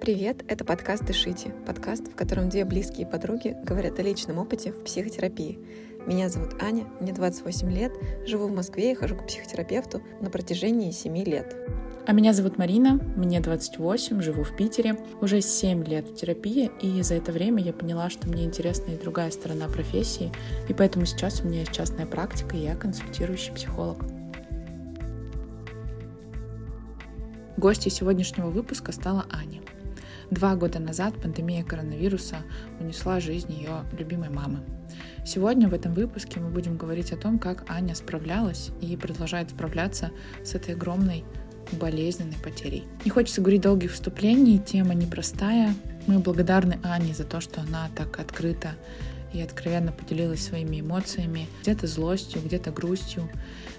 Привет, это подкаст «Дышите», подкаст, в котором две близкие подруги говорят о личном опыте в психотерапии. Меня зовут Аня, мне 28 лет, живу в Москве и хожу к психотерапевту на протяжении 7 лет. А меня зовут Марина, мне 28, живу в Питере, уже 7 лет в терапии, и за это время я поняла, что мне интересна и другая сторона профессии, и поэтому сейчас у меня есть частная практика, и я консультирующий психолог. Гостьей сегодняшнего выпуска стала Аня. Два года назад пандемия коронавируса унесла жизнь ее любимой мамы. Сегодня в этом выпуске мы будем говорить о том, как Аня справлялась и продолжает справляться с этой огромной болезненной потерей. Не хочется говорить долгих вступлений, тема непростая. Мы благодарны Ане за то, что она так открыто и откровенно поделилась своими эмоциями, где-то злостью, где-то грустью,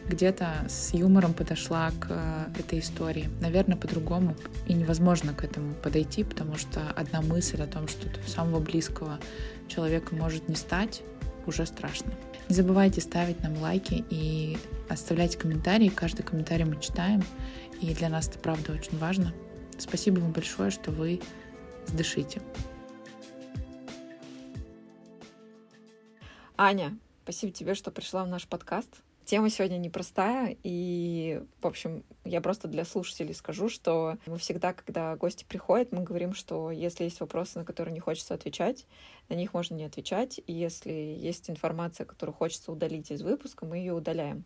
где-то с юмором подошла к э, этой истории. Наверное, по-другому и невозможно к этому подойти, потому что одна мысль о том, что самого близкого человека может не стать, уже страшно. Не забывайте ставить нам лайки и оставлять комментарии. Каждый комментарий мы читаем, и для нас это правда очень важно. Спасибо вам большое, что вы сдышите. Аня, спасибо тебе, что пришла в наш подкаст. Тема сегодня непростая, и, в общем, я просто для слушателей скажу, что мы всегда, когда гости приходят, мы говорим, что если есть вопросы, на которые не хочется отвечать, на них можно не отвечать, и если есть информация, которую хочется удалить из выпуска, мы ее удаляем.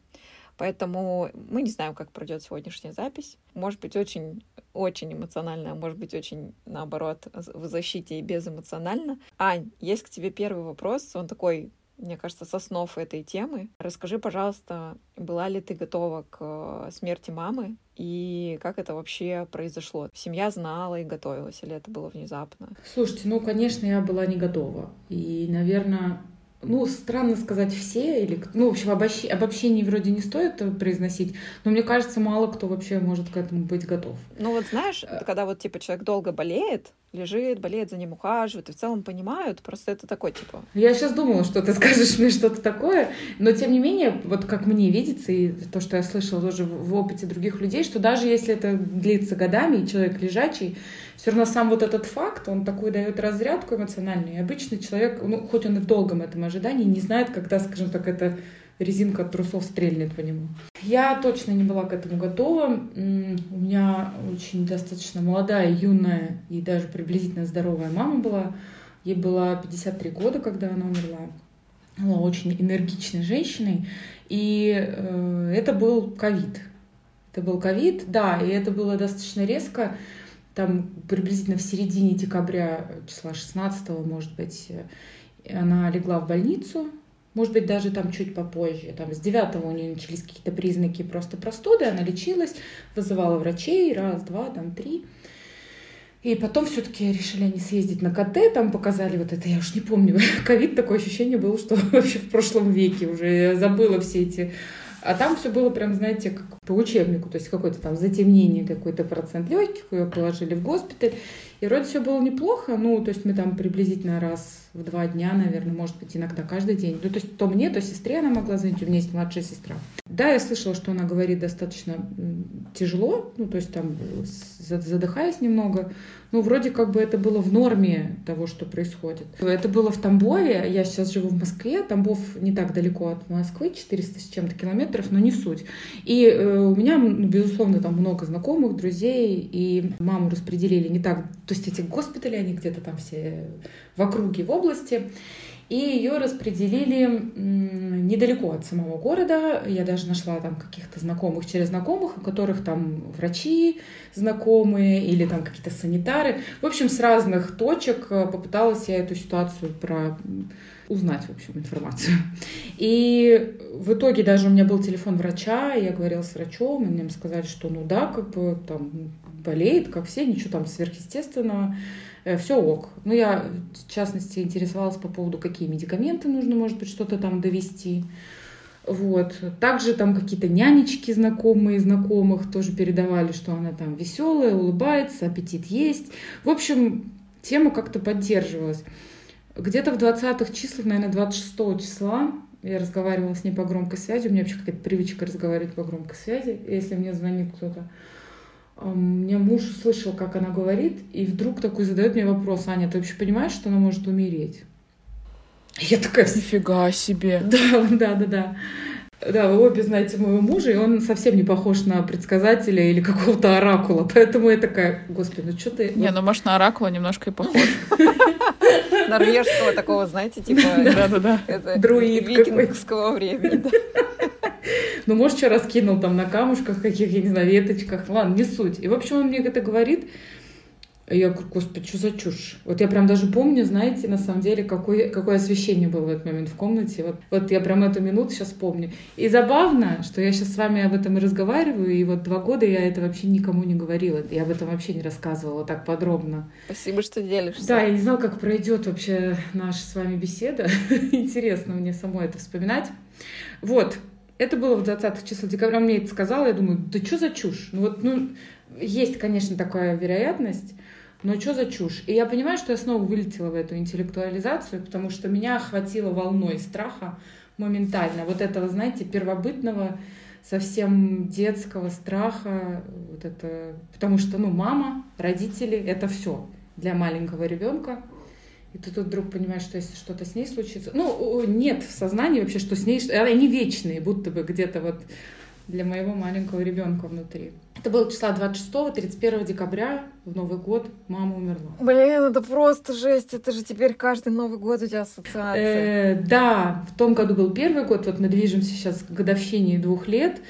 Поэтому мы не знаем, как пройдет сегодняшняя запись. Может быть, очень очень эмоционально, а может быть, очень, наоборот, в защите и безэмоционально. Ань, есть к тебе первый вопрос. Он такой мне кажется, с основ этой темы. Расскажи, пожалуйста, была ли ты готова к э, смерти мамы и как это вообще произошло? Семья знала и готовилась, или это было внезапно? Слушайте, ну, конечно, я была не готова. И, наверное, ну, странно сказать все, или, ну, в общем, обобщ... обобщений вроде не стоит произносить, но мне кажется, мало кто вообще может к этому быть готов. Ну, вот знаешь, э. когда вот, типа, человек долго болеет, лежит, болеет, за ним ухаживают, и в целом понимают, просто это такой, типа... Я сейчас думала, что ты скажешь мне что-то такое, но, тем не менее, вот как мне видится, и то, что я слышала тоже в опыте других людей, что даже если это длится годами, и человек лежачий, все равно сам вот этот факт, он такой дает разрядку эмоциональную. И обычный человек, ну, хоть он и в долгом этом ожидании, не знает, когда, скажем так, это резинка от трусов стрельнет по нему. Я точно не была к этому готова. У меня очень достаточно молодая, юная и даже приблизительно здоровая мама была. Ей было 53 года, когда она умерла. Она была очень энергичной женщиной. И э, это был ковид. Это был ковид, да, и это было достаточно резко там приблизительно в середине декабря, числа 16 может быть, она легла в больницу, может быть, даже там чуть попозже. Там с 9 у нее начались какие-то признаки просто простуды, она лечилась, вызывала врачей, раз, два, там, три. И потом все-таки решили они съездить на КТ, там показали вот это, я уж не помню, ковид, такое ощущение было, что вообще в прошлом веке уже забыла все эти а там все было прям, знаете, как по учебнику, то есть какое-то там затемнение, какой-то процент легких, ее положили в госпиталь. И вроде все было неплохо, ну, то есть мы там приблизительно раз в два дня, наверное, может быть, иногда каждый день. Ну, то есть то мне, то сестре она могла звонить, у меня есть младшая сестра. Да, я слышала, что она говорит достаточно тяжело, ну, то есть там задыхаясь немного. Ну, вроде как бы это было в норме того, что происходит. Это было в Тамбове, я сейчас живу в Москве, Тамбов не так далеко от Москвы, 400 с чем-то километров, но не суть. И э, у меня, безусловно, там много знакомых, друзей, и маму распределили не так, то есть эти госпитали, они где-то там все в округе, в области и ее распределили недалеко от самого города. Я даже нашла там каких-то знакомых через знакомых, у которых там врачи знакомые или там какие-то санитары. В общем, с разных точек э, попыталась я эту ситуацию про узнать, в общем, информацию. И в итоге даже у меня был телефон врача, я говорила с врачом, и мне сказали, что ну да, как бы там болеет, как все, ничего там сверхъестественного. Э, все ок. Ну, я, в частности, интересовалась по поводу, какие медикаменты нужно, может быть, что-то там довести. Вот. Также там какие-то нянечки знакомые знакомых тоже передавали, что она там веселая, улыбается, аппетит есть. В общем, тема как-то поддерживалась. Где-то в 20-х числах, наверное, 26 числа я разговаривала с ней по громкой связи. У меня вообще какая-то привычка разговаривать по громкой связи, если мне звонит кто-то. У меня муж слышал, как она говорит, и вдруг такой задает мне вопрос, Аня, ты вообще понимаешь, что она может умереть? Я такая, нифига себе. Да, да, да, да. Да, вы обе знаете моего мужа, и он совсем не похож на предсказателя или какого-то оракула. Поэтому я такая, господи, ну что ты... Не, ну может на оракула немножко и похож. Норвежского такого, знаете, типа... Да-да-да. Друид викингского времени. Ну, может, что раскинул там на камушках каких, я не знаю, веточках. Ладно, не суть. И, в общем, он мне это говорит, я говорю, господи, что за чушь? Вот я прям даже помню, знаете, на самом деле, какое, какое освещение было в этот момент в комнате. Вот, вот я прям эту минуту сейчас помню. И забавно, что я сейчас с вами об этом и разговариваю, и вот два года я это вообще никому не говорила. Я об этом вообще не рассказывала так подробно. Спасибо, что делишься. Да, я не знала, как пройдет вообще наша с вами беседа. Интересно мне самой это вспоминать. Вот, это было в 20 число декабря. Он мне это сказал, я думаю, да что за чушь? Ну вот, ну, есть, конечно, такая вероятность, но что за чушь? И я понимаю, что я снова вылетела в эту интеллектуализацию, потому что меня охватило волной страха моментально. Вот этого, знаете, первобытного, совсем детского страха. Вот это... Потому что, ну, мама, родители — это все для маленького ребенка. И ты тут вдруг понимаешь, что если что-то с ней случится... Ну, нет в сознании вообще, что с ней... Они вечные, будто бы где-то вот для моего маленького ребенка внутри. Это было числа 26-31 декабря, в Новый год мама умерла. Блин, это просто жесть. Это же теперь каждый Новый год у тебя ассоциация. Э, да, в том году был первый год, вот мы движемся сейчас к годовщине двух лет.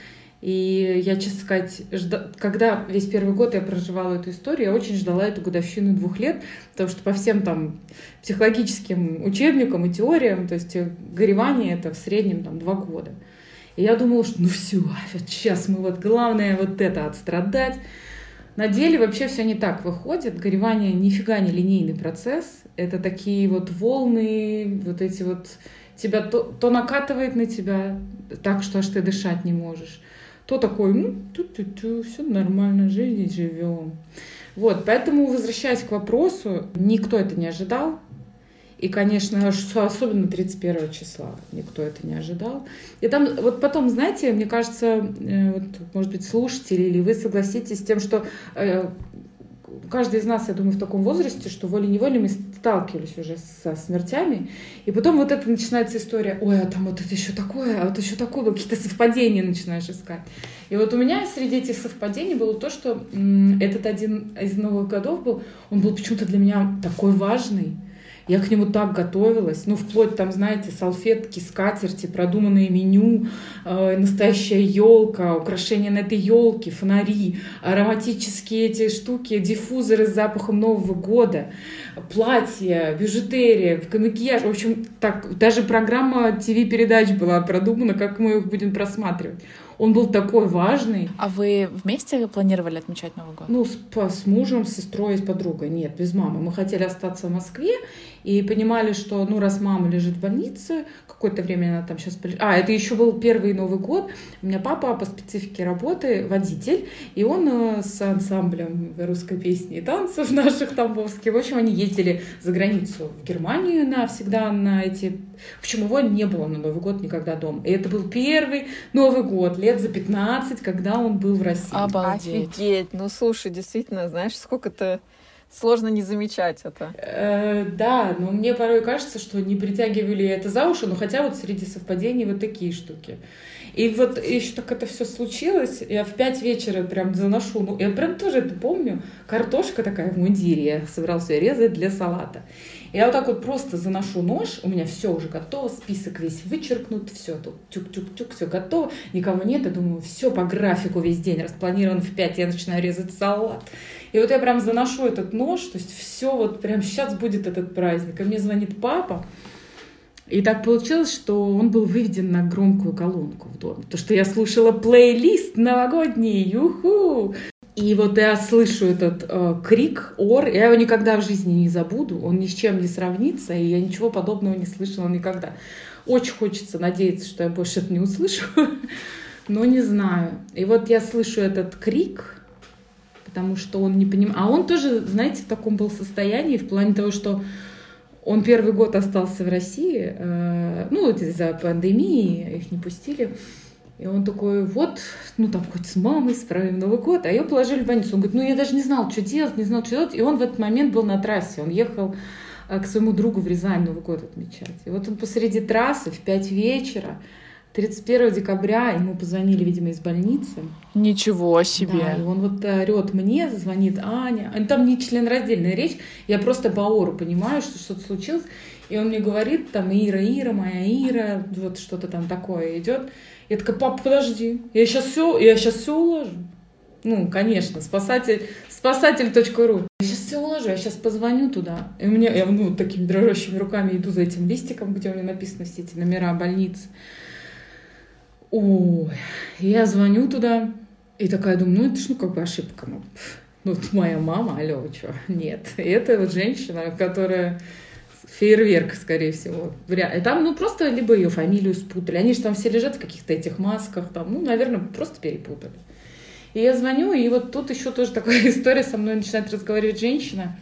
И я, честно сказать, жда... когда весь первый год я проживала эту историю, я очень ждала эту годовщину двух лет, потому что по всем там психологическим учебникам и теориям, то есть горевание это в среднем там два года. И я думала, что ну все, сейчас мы вот главное вот это отстрадать. На деле вообще все не так выходит. Горевание нифига не линейный процесс. Это такие вот волны, вот эти вот тебя то, то накатывает на тебя так, что аж ты дышать не можешь. То такой, ну, ту-ту-ту, все нормально, жизнь живем. Вот, поэтому, возвращаясь к вопросу, никто это не ожидал. И, конечно, особенно 31 числа никто это не ожидал. И там, вот потом, знаете, мне кажется, э, вот, может быть, слушатели или вы согласитесь с тем, что э, каждый из нас, я думаю, в таком возрасте, что волей-неволей мы сталкивались уже со смертями. И потом вот это начинается история, ой, а там вот это еще такое, а вот еще такое, какие-то совпадения начинаешь искать. И вот у меня среди этих совпадений было то, что этот один из новых годов был, он был почему-то для меня такой важный. Я к нему так готовилась, ну, вплоть там, знаете, салфетки, скатерти, продуманное меню, э, настоящая елка, украшения на этой елке, фонари, ароматические эти штуки, диффузоры с запахом Нового года, платья, бижутерия, макияж. В общем, так, даже программа ТВ-передач была продумана, как мы их будем просматривать. Он был такой важный. А вы вместе планировали отмечать Новый год? Ну, с, с мужем, с сестрой, с подругой. Нет, без мамы. Мы хотели остаться в Москве и понимали, что, ну, раз мама лежит в больнице, какое-то время она там сейчас... А, это еще был первый Новый год. У меня папа по специфике работы водитель, и он э, с ансамблем русской песни и танцев наших тамбовских, в общем, они ездили за границу в Германию навсегда на эти... В общем, его не было на Новый год никогда дома. И это был первый Новый год, лет за 15, когда он был в России. Обалдеть. Офигеть. Ну, слушай, действительно, знаешь, сколько-то сложно не замечать это. Э, да, но мне порой кажется, что не притягивали это за уши, но хотя вот среди совпадений вот такие штуки. И вот еще так это все случилось, я в пять вечера прям заношу, ну, я прям тоже это помню, картошка такая в мундире, я собрался резать для салата. Я вот так вот просто заношу нож, у меня все уже готово, список весь вычеркнут, все тут тюк-тюк-тюк, все готово, никого нет, я думаю, все по графику весь день распланирован в 5, я начинаю резать салат. И вот я прям заношу этот нож, то есть все вот прям сейчас будет этот праздник. И мне звонит папа, и так получилось, что он был выведен на громкую колонку в доме. То, что я слушала плейлист новогодний, юху! И вот я слышу этот э, крик, ор, я его никогда в жизни не забуду, он ни с чем не сравнится, и я ничего подобного не слышала никогда. Очень хочется надеяться, что я больше это не услышу, но не знаю. И вот я слышу этот крик, потому что он не понимает. А он тоже, знаете, в таком был состоянии, в плане того, что он первый год остался в России, э, ну, вот из-за пандемии их не пустили. И он такой, вот, ну там хоть с мамой справим Новый год. А ее положили в больницу. Он говорит, ну я даже не знал, что делать, не знал, что делать. И он в этот момент был на трассе. Он ехал э, к своему другу в Рязань Новый год отмечать. И вот он посреди трассы в 5 вечера 31 декабря ему позвонили, видимо, из больницы. Ничего себе. Да, и он вот орет мне, звонит Аня. Там не членораздельная речь, я просто по ору понимаю, что что-то случилось. И он мне говорит, там, Ира, Ира, моя Ира, вот что-то там такое идет. Я такая, папа, подожди, я сейчас все, я сейчас все уложу. Ну, конечно, спасатель, спасатель.ру. Я сейчас все уложу, я сейчас позвоню туда. И меня, я ну, такими дрожащими руками иду за этим листиком, где у меня написаны все эти номера больницы. Ой, я звоню туда, и такая думаю, ну это ж ну как бы ошибка. Ну, ну моя мама, алло, что? Нет. И это вот женщина, которая фейерверк, скорее всего. И там, ну, просто либо ее фамилию спутали. Они же там все лежат в каких-то этих масках, там, ну, наверное, просто перепутали. И я звоню, и вот тут еще тоже такая история со мной начинает разговаривать женщина.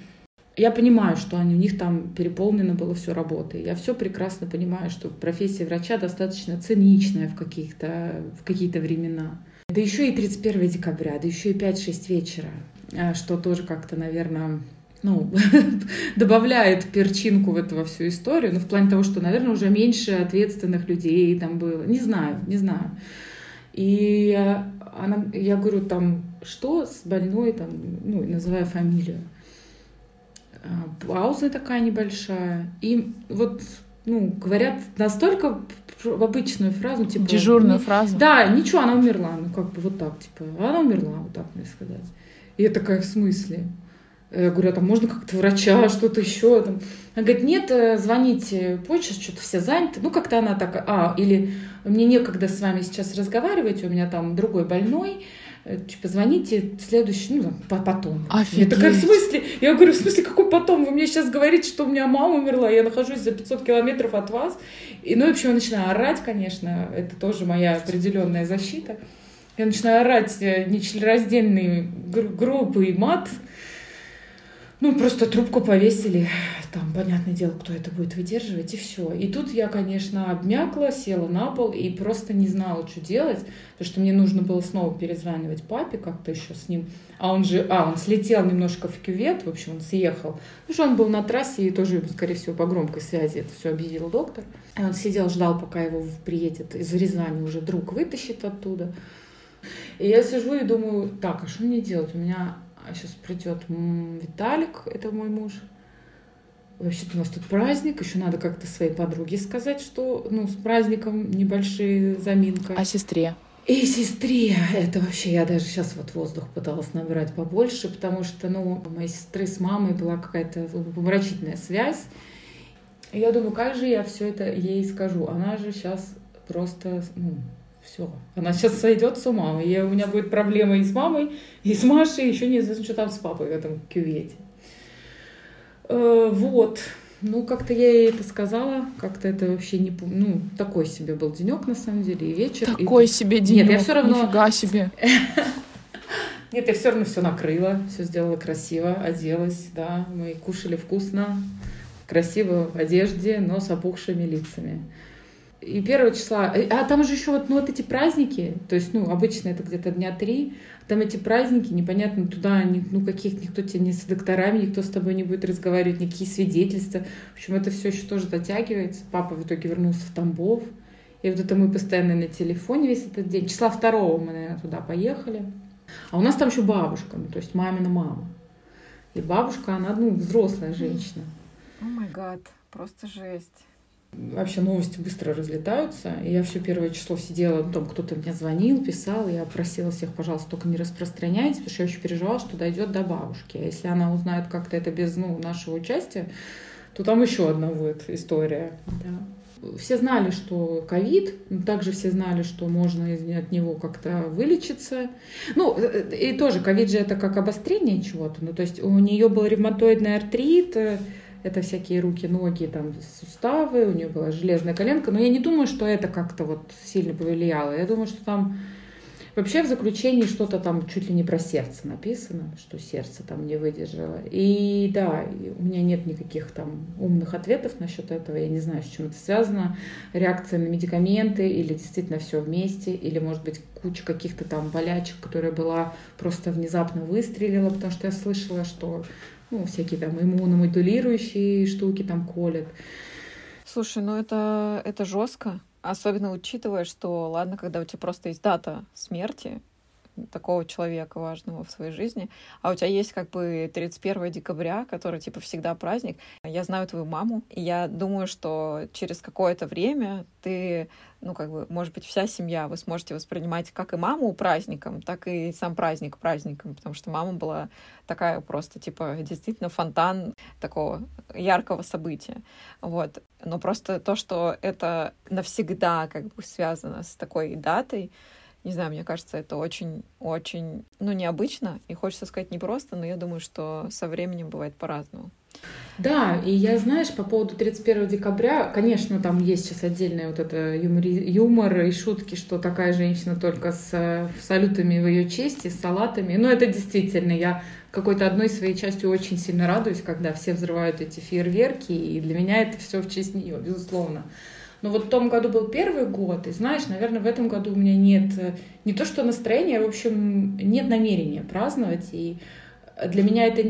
Я понимаю, что они, у них там переполнено было все работой. Я все прекрасно понимаю, что профессия врача достаточно циничная в, каких-то, в какие-то времена. Да еще и 31 декабря, да еще и 5-6 вечера, а, что тоже как-то, наверное, ну, добавляет перчинку в эту во всю историю, ну, в плане того, что, наверное, уже меньше ответственных людей там было. Не знаю, не знаю. И она, я говорю, там, что с больной, там, ну, называя фамилию. Пауза такая небольшая. И вот, ну, говорят настолько обычную фразу, типа... Дежурную фразу. Да, ничего, она умерла. Ну, как бы вот так, типа, она умерла, вот так мне сказать. И я такая, в смысле? Я говорю, а там можно как-то врача, что-то еще там. Она говорит, нет, э, звоните позже, что-то все заняты. Ну, как-то она так, а, или мне некогда с вами сейчас разговаривать, у меня там другой больной, Э, типа, звоните следующий, ну, потом. Офигеть. Я такая, в смысле? Я говорю, в смысле, какой потом? Вы мне сейчас говорите, что у меня мама умерла, я нахожусь за 500 километров от вас. И, ну, в общем, я начинаю орать, конечно, это тоже моя определенная защита. Я начинаю орать э, нечленораздельные группы и мат, ну, просто трубку повесили, там, понятное дело, кто это будет выдерживать, и все. И тут я, конечно, обмякла, села на пол и просто не знала, что делать, потому что мне нужно было снова перезванивать папе как-то еще с ним. А он же, а, он слетел немножко в кювет, в общем, он съехал. Ну, что он был на трассе, и тоже скорее всего, по громкой связи это все объявил доктор. И он сидел, ждал, пока его приедет из Рязани уже друг вытащит оттуда. И я сижу и думаю, так, а что мне делать? У меня а сейчас придет Виталик, это мой муж. Вообще-то у нас тут праздник, еще надо как-то своей подруге сказать, что ну, с праздником небольшие заминка. А сестре? И сестре, это вообще, я даже сейчас вот воздух пыталась набирать побольше, потому что, ну, у моей сестры с мамой была какая-то помрачительная связь. И я думаю, как же я все это ей скажу? Она же сейчас просто, ну, все. Она сейчас сойдет с ума. И у меня будет проблема и с мамой, и с Машей, еще неизвестно, что там с папой в этом кювете. Э, вот. Ну, как-то я ей это сказала, как-то это вообще не Ну, такой себе был денек, на самом деле, и вечер. Такой и... себе денек. Нет, я все равно... Нифига себе. Нет, я все равно все накрыла, все сделала красиво, оделась, да. Мы кушали вкусно, красиво в одежде, но с опухшими лицами и первого числа, э, а там же еще вот, ну, вот эти праздники, то есть, ну, обычно это где-то дня три, там эти праздники, непонятно, туда, ну, каких, никто тебе не с докторами, никто с тобой не будет разговаривать, никакие свидетельства. В общем, это все еще тоже затягивается. Папа в итоге вернулся в Тамбов. И вот это мы постоянно на телефоне весь этот день. Числа второго мы, наверное, туда поехали. А у нас там еще бабушка, ну, то есть мамина мама. И бабушка, она, ну, взрослая женщина. О май гад, просто жесть вообще новости быстро разлетаются. И я все первое число сидела, там кто-то мне звонил, писал, я просила всех, пожалуйста, только не распространяйте, потому что я еще переживала, что дойдет до бабушки. А если она узнает как-то это без ну, нашего участия, то там еще одна будет история. Да. Все знали, что ковид, также все знали, что можно от него как-то вылечиться. Ну, э, э, и тоже ковид же это как обострение чего-то. Ну, то есть у нее был ревматоидный артрит, э, это всякие руки, ноги, там, суставы, у нее была железная коленка, но я не думаю, что это как-то вот сильно повлияло. Я думаю, что там Вообще в заключении что-то там чуть ли не про сердце написано, что сердце там не выдержало. И да, у меня нет никаких там умных ответов насчет этого. Я не знаю, с чем это связано. Реакция на медикаменты или действительно все вместе, или может быть куча каких-то там болячек, которая была просто внезапно выстрелила, потому что я слышала, что ну, всякие там иммуномодулирующие штуки там колят. Слушай, ну это, это жестко. Особенно учитывая, что, ладно, когда у тебя просто есть дата смерти такого человека важного в своей жизни, а у тебя есть как бы 31 декабря, который типа всегда праздник. Я знаю твою маму, и я думаю, что через какое-то время ты ну, как бы, может быть, вся семья, вы сможете воспринимать как и маму праздником, так и сам праздник праздником, потому что мама была такая просто, типа, действительно фонтан такого яркого события. Вот. Но просто то, что это навсегда как бы связано с такой датой, не знаю, мне кажется, это очень-очень, ну, необычно, и хочется сказать непросто, но я думаю, что со временем бывает по-разному. Да, и я, знаешь, по поводу 31 декабря, конечно, там есть сейчас отдельный вот это юмор, юмор и шутки, что такая женщина только с салютами в ее чести, с салатами. Но это действительно, я какой-то одной своей частью очень сильно радуюсь, когда все взрывают эти фейерверки, и для меня это все в честь нее, безусловно. Но вот в том году был первый год, и знаешь, наверное, в этом году у меня нет не то что настроения, а, в общем, нет намерения праздновать, и для меня это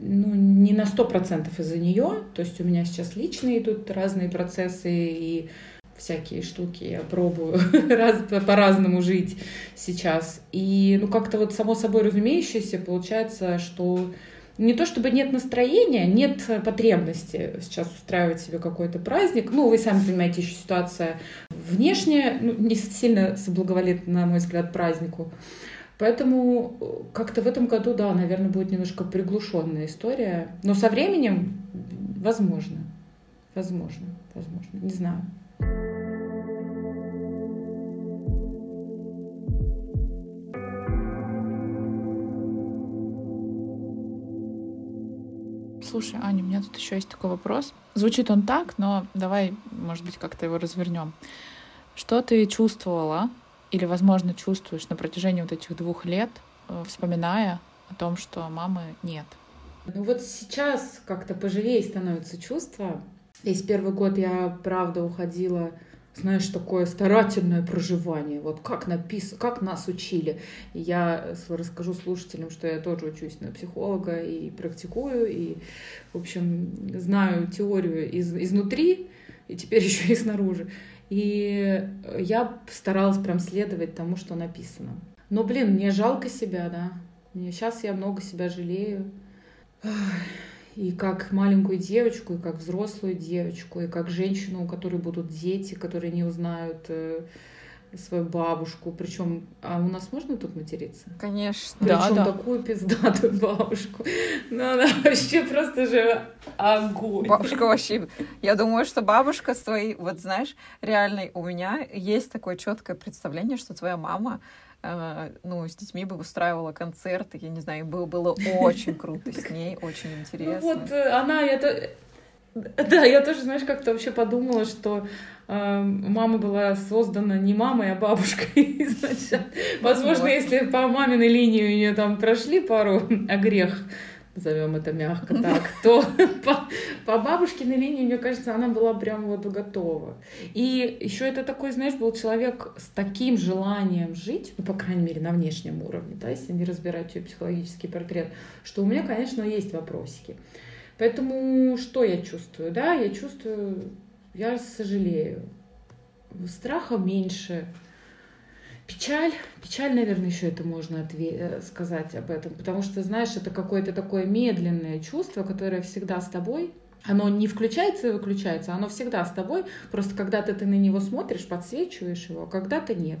ну, не на сто процентов из-за нее. То есть у меня сейчас личные идут разные процессы и всякие штуки я пробую раз, по-разному жить сейчас. И ну как-то вот само собой разумеющееся получается, что не то чтобы нет настроения, нет потребности сейчас устраивать себе какой-то праздник. Ну, вы сами понимаете, еще ситуация внешняя, ну, не сильно соблаговолит, на мой взгляд, празднику. Поэтому э, как-то в этом году, да, наверное, будет немножко приглушенная история. Но со временем, возможно, возможно, возможно, не знаю. Слушай, Аня, у меня тут еще есть такой вопрос. Звучит он так, но давай, может быть, как-то его развернем. Что ты чувствовала или, возможно, чувствуешь на протяжении вот этих двух лет, э, вспоминая о том, что мамы нет? Ну вот сейчас как-то поживее становится чувство. Весь первый год я, правда, уходила знаешь, такое старательное проживание. Вот как написано, как нас учили. И я расскажу слушателям, что я тоже учусь на психолога и практикую, и, в общем, знаю теорию из, изнутри, и теперь еще и снаружи. И я старалась прям следовать тому, что написано. Но, блин, мне жалко себя, да. Мне сейчас я много себя жалею. И как маленькую девочку, и как взрослую девочку, и как женщину, у которой будут дети, которые не узнают э, свою бабушку. Причем, а у нас можно тут материться? Конечно. Причем да, да. такую пиздатую бабушку. Ну, она вообще просто же огонь. Бабушка вообще... Я думаю, что бабушка с твоей... Вот знаешь, реальной у меня есть такое четкое представление, что твоя мама ну, с детьми бы устраивала концерты, я не знаю, было, было очень круто с ней, очень ну интересно. Ну, вот э, она, это, да, я тоже, знаешь, как-то вообще подумала, что э, мама была создана не мамой, а бабушкой изначально. Возможно, если по маминой линии у нее там прошли пару огрех, назовем это мягко так, то по, по бабушкиной линии, мне кажется, она была прям вот готова. И еще это такой, знаешь, был человек с таким желанием жить, ну, по крайней мере, на внешнем уровне, да, если не разбирать ее психологический портрет, что у меня, конечно, есть вопросики. Поэтому что я чувствую? Да, я чувствую, я сожалею. Страха меньше. Печаль, печаль, наверное, еще это можно отве- сказать об этом, потому что, знаешь, это какое-то такое медленное чувство, которое всегда с тобой, оно не включается и выключается, оно всегда с тобой, просто когда-то ты на него смотришь, подсвечиваешь его, а когда-то нет.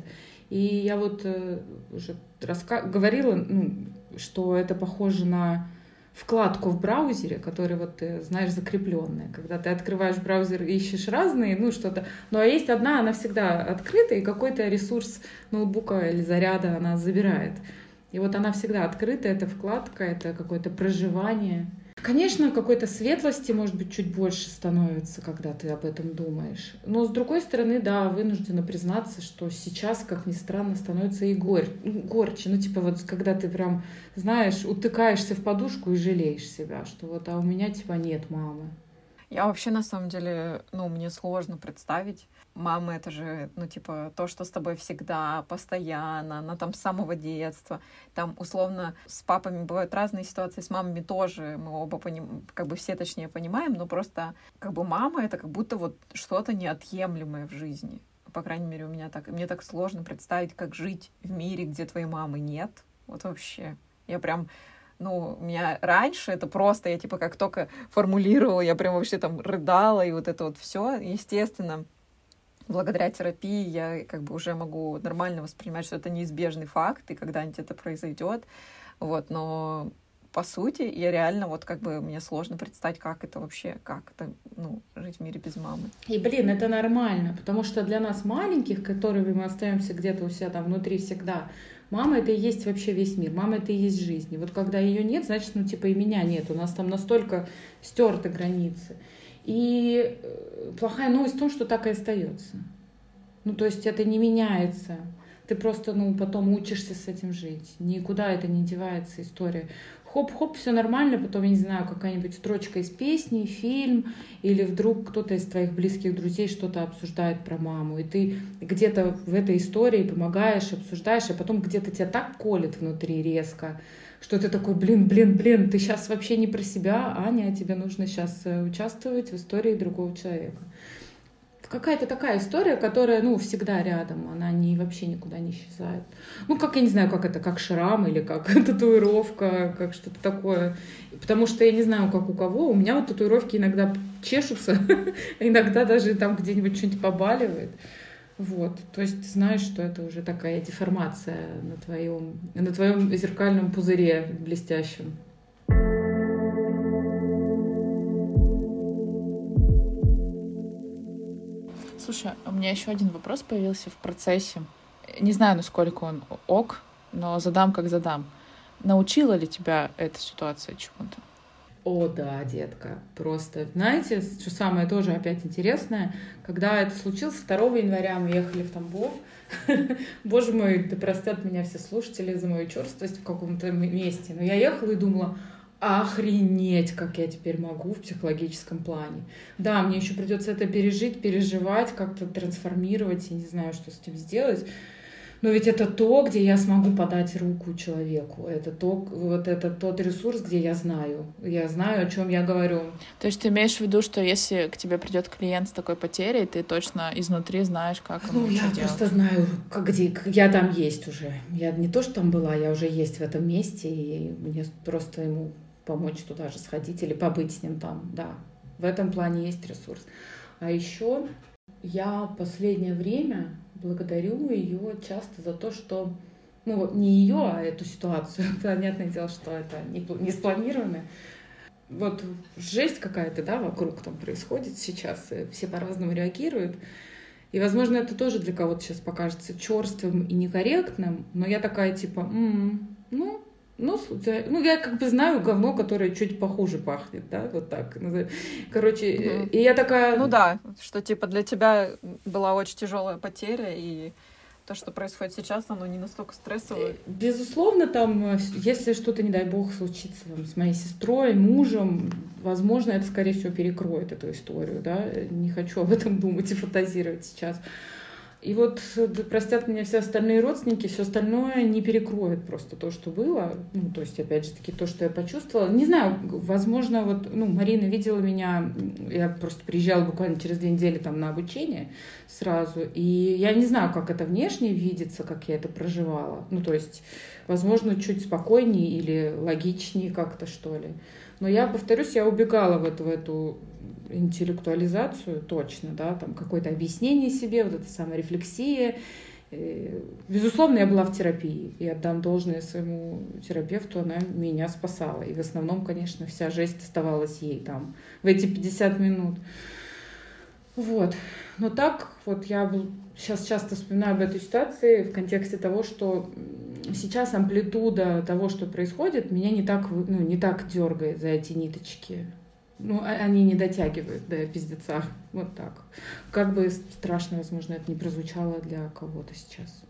И я вот э, уже раска- говорила, ну, что это похоже на вкладку в браузере, которая вот ты знаешь закрепленная. Когда ты открываешь браузер и ищешь разные, ну что-то. Ну а есть одна, она всегда открыта, и какой-то ресурс ноутбука или заряда она забирает. И вот она всегда открыта, это вкладка, это какое-то проживание. Конечно, какой-то светлости, может быть, чуть больше становится, когда ты об этом думаешь. Но, с другой стороны, да, вынуждена признаться, что сейчас, как ни странно, становится и гор... горче. Ну, типа вот, когда ты прям, знаешь, утыкаешься в подушку и жалеешь себя, что вот, а у меня, типа, нет мамы. Я вообще, на самом деле, ну, мне сложно представить. Мама — это же, ну, типа, то, что с тобой всегда, постоянно, она там с самого детства. Там, условно, с папами бывают разные ситуации, с мамами тоже. Мы оба, поним... как бы все точнее понимаем, но просто, как бы, мама — это как будто вот что-то неотъемлемое в жизни. По крайней мере, у меня так. Мне так сложно представить, как жить в мире, где твоей мамы нет. Вот вообще. Я прям ну, у меня раньше это просто, я типа как только формулировала, я прям вообще там рыдала, и вот это вот все, естественно, благодаря терапии я как бы уже могу нормально воспринимать, что это неизбежный факт, и когда-нибудь это произойдет, вот, но по сути, я реально вот как бы мне сложно представить, как это вообще, как это, ну, жить в мире без мамы. И, блин, это нормально, потому что для нас маленьких, которыми мы остаемся где-то у себя там внутри всегда, Мама это и есть вообще весь мир, мама это и есть жизнь. И вот когда ее нет, значит, ну типа и меня нет. У нас там настолько стерты границы. И э, плохая новость в том, что так и остается. Ну, то есть это не меняется. Ты просто, ну, потом учишься с этим жить. Никуда это не девается история хоп-хоп, все нормально, потом, я не знаю, какая-нибудь строчка из песни, фильм, или вдруг кто-то из твоих близких друзей что-то обсуждает про маму, и ты где-то в этой истории помогаешь, обсуждаешь, а потом где-то тебя так колет внутри резко, что ты такой, блин, блин, блин, ты сейчас вообще не про себя, Аня, тебе нужно сейчас э, участвовать в истории другого человека какая-то такая история, которая, ну, всегда рядом, она не, вообще никуда не исчезает. Ну, как, я не знаю, как это, как шрам или как татуировка, как что-то такое. Потому что я не знаю, как у кого, у меня вот татуировки иногда чешутся, иногда даже там где-нибудь что-нибудь побаливает. Вот, то есть ты знаешь, что это уже такая деформация на твоем, на твоем зеркальном пузыре блестящем. Слушай, у меня еще один вопрос появился в процессе. Не знаю, насколько он ок, но задам как задам. Научила ли тебя эта ситуация чему-то? О, да, детка, просто. Знаете, что самое тоже опять интересное, когда это случилось 2 января, мы ехали в Тамбов, Боже мой, да простят меня все слушатели за мою черствость в каком-то месте, но я ехала и думала, охренеть, как я теперь могу в психологическом плане. Да, мне еще придется это пережить, переживать, как-то трансформировать, я не знаю, что с этим сделать. Но ведь это то, где я смогу подать руку человеку. Это то, вот это тот ресурс, где я знаю. Я знаю, о чем я говорю. То есть ты имеешь в виду, что если к тебе придет клиент с такой потерей, ты точно изнутри знаешь, как ему Ну, я делать. просто знаю, как, где я там есть уже. Я не то, что там была, я уже есть в этом месте, и мне просто ему помочь туда же сходить или побыть с ним там, да. В этом плане есть ресурс. А еще я последнее время благодарю ее часто за то, что ну, не ее, а эту ситуацию. Понятное дело, что это не, спланировано. Вот жесть какая-то, да, вокруг там происходит сейчас, и все по-разному реагируют. И, возможно, это тоже для кого-то сейчас покажется черствым и некорректным, но я такая, типа, м-м, ну, ну, ну, я как бы знаю говно, которое чуть похуже пахнет, да, вот так. Короче, угу. и я такая... Ну да, что типа для тебя была очень тяжелая потеря, и то, что происходит сейчас, оно не настолько стрессовое. Безусловно, там, если что-то, не дай бог, случится там, с моей сестрой, мужем, возможно, это, скорее всего, перекроет эту историю, да. Не хочу об этом думать и фантазировать сейчас. И вот простят меня все остальные родственники, все остальное не перекроет просто то, что было. Ну, то есть, опять же таки, то, что я почувствовала. Не знаю, возможно, вот, ну, Марина видела меня, я просто приезжала буквально через две недели там на обучение сразу, и я не знаю, как это внешне видится, как я это проживала. Ну, то есть, возможно, чуть спокойнее или логичнее как-то, что ли. Но я, повторюсь, я убегала в эту, в эту интеллектуализацию точно, да, там какое-то объяснение себе, вот эта самая рефлексия. Э, безусловно, я была в терапии, и отдам должное своему терапевту, она меня спасала. И в основном, конечно, вся жесть оставалась ей там в эти 50 минут. Вот. Но так вот я сейчас часто вспоминаю об этой ситуации в контексте того, что сейчас амплитуда того, что происходит, меня не так, ну, не так дергает за эти ниточки. Ну, а, они не дотягивают до пиздеца. Вот так. Как бы страшно, возможно, это не прозвучало для кого-то сейчас.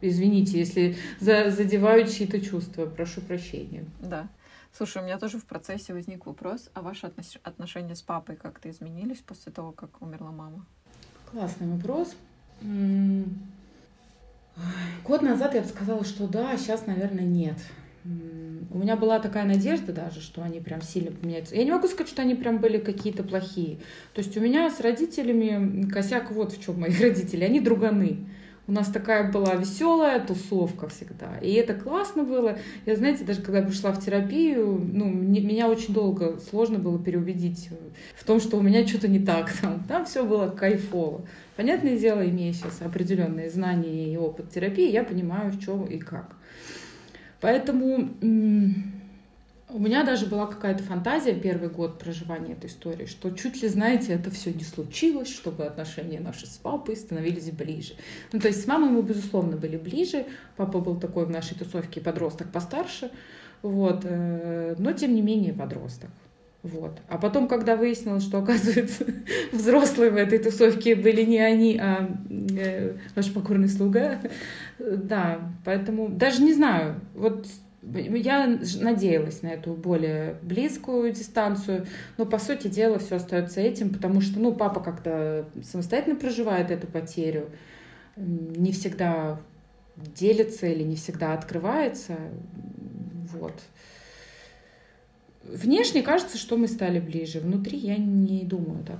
Извините, если за, задеваю чьи-то чувства, прошу прощения. Да. Слушай, у меня тоже в процессе возник вопрос, а ваши отношения с папой как-то изменились после того, как умерла мама? Классный вопрос. Год назад я бы сказала, что да, а сейчас, наверное, нет. У меня была такая надежда даже, что они прям сильно поменяются. Я не могу сказать, что они прям были какие-то плохие. То есть у меня с родителями косяк вот в чем моих родителей. Они друганы. У нас такая была веселая тусовка всегда. И это классно было. Я, знаете, даже когда пришла в терапию, ну, мне, меня очень долго сложно было переубедить в том, что у меня что-то не так. Там, там все было кайфово. Понятное дело, имея сейчас определенные знания и опыт терапии, я понимаю, в чем и как. Поэтому у меня даже была какая-то фантазия первый год проживания этой истории, что чуть ли, знаете, это все не случилось, чтобы отношения наши с папой становились ближе. Ну, то есть с мамой мы, безусловно, были ближе. Папа был такой в нашей тусовке подросток постарше, вот, э, но тем не менее подросток. Вот. А потом, когда выяснилось, что, оказывается, взрослые в этой тусовке были не они, а э, ваш покорный слуга, да, поэтому даже не знаю, вот я надеялась на эту более близкую дистанцию, но по сути дела все остается этим, потому что, ну, папа как-то самостоятельно проживает эту потерю, не всегда делится или не всегда открывается, вот. Внешне кажется, что мы стали ближе, внутри я не думаю так.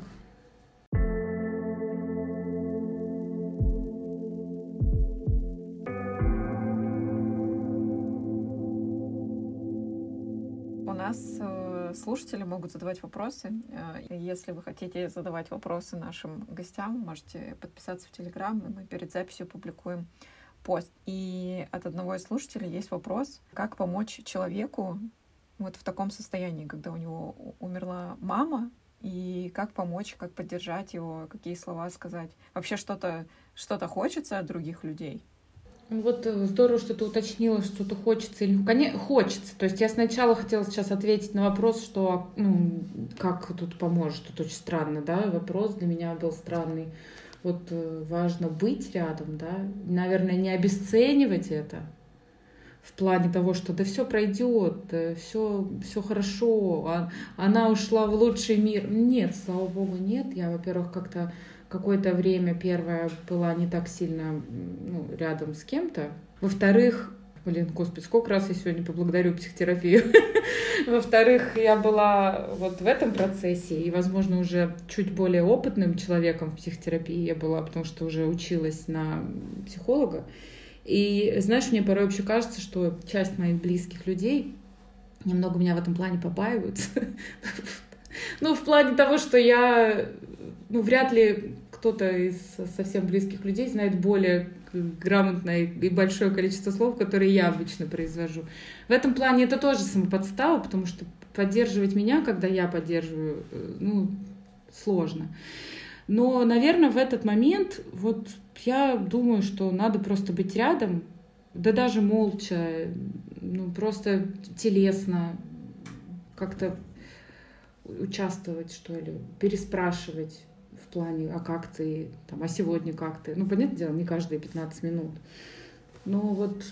нас э, слушатели могут задавать вопросы. Э, если вы хотите задавать вопросы нашим гостям, можете подписаться в Телеграм, и мы перед записью публикуем пост. И от одного из слушателей есть вопрос, как помочь человеку вот в таком состоянии, когда у него умерла мама, и как помочь, как поддержать его, какие слова сказать. Вообще что-то что-то хочется от других людей. Ну вот э, здорово, что ты уточнила, что-то хочется или конечно хочется. То есть я сначала хотела сейчас ответить на вопрос, что ну, как тут поможет. Тут очень странно, да, вопрос для меня был странный. Вот э, важно быть рядом, да, наверное, не обесценивать это в плане того, что да все пройдет, все, все хорошо, а, она ушла в лучший мир. Нет, слава богу, нет. Я, во-первых, как-то какое-то время первое была не так сильно ну, рядом с кем-то. Во-вторых, блин, господи, сколько раз я сегодня поблагодарю психотерапию. Во-вторых, я была вот в этом процессе и, возможно, уже чуть более опытным человеком в психотерапии я была, потому что уже училась на психолога. И, знаешь, мне порой вообще кажется, что часть моих близких людей немного меня в этом плане побаиваются. Ну, в плане того, что я ну, вряд ли кто-то из совсем близких людей знает более грамотное и большое количество слов, которые я обычно произвожу. В этом плане это тоже самоподстава, потому что поддерживать меня, когда я поддерживаю, э, ну, сложно. Но, наверное, в этот момент вот я думаю, что надо просто быть рядом, да даже молча, ну, просто телесно, как-то участвовать, что ли, переспрашивать в плане, а как ты, там, а сегодня как ты. Ну, понятное дело, не каждые 15 минут. Но вот,